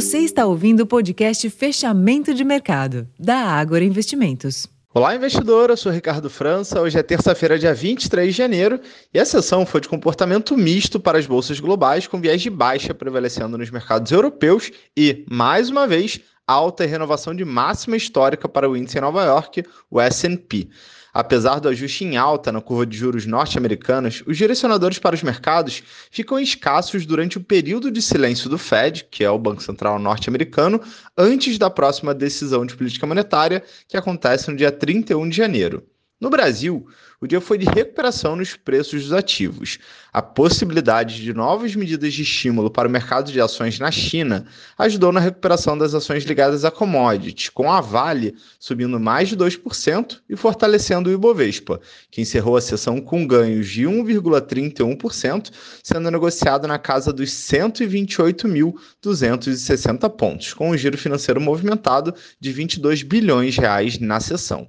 Você está ouvindo o podcast Fechamento de Mercado, da Ágora Investimentos. Olá, investidor. Eu sou Ricardo França. Hoje é terça-feira, dia 23 de janeiro, e a sessão foi de comportamento misto para as bolsas globais, com viés de baixa prevalecendo nos mercados europeus e, mais uma vez, alta e renovação de máxima histórica para o índice em Nova York, o S&P. Apesar do ajuste em alta na curva de juros norte-americanas, os direcionadores para os mercados ficam escassos durante o período de silêncio do Fed, que é o Banco Central norte-americano, antes da próxima decisão de política monetária, que acontece no dia 31 de janeiro. No Brasil, o dia foi de recuperação nos preços dos ativos. A possibilidade de novas medidas de estímulo para o mercado de ações na China ajudou na recuperação das ações ligadas a commodities, com a Vale subindo mais de 2% e fortalecendo o Ibovespa, que encerrou a sessão com ganhos de 1,31%, sendo negociado na casa dos 128.260 pontos, com um giro financeiro movimentado de 22 bilhões de reais na sessão.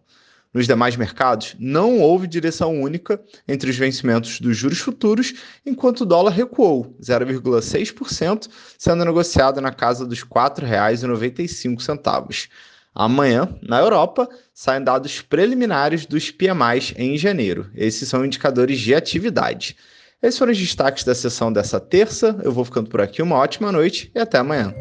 Nos demais mercados, não houve direção única entre os vencimentos dos juros futuros, enquanto o dólar recuou 0,6%, sendo negociado na casa dos R$ 4,95. Amanhã, na Europa, saem dados preliminares dos PMIs em janeiro. Esses são indicadores de atividade. Esses foram os destaques da sessão dessa terça. Eu vou ficando por aqui. Uma ótima noite e até amanhã.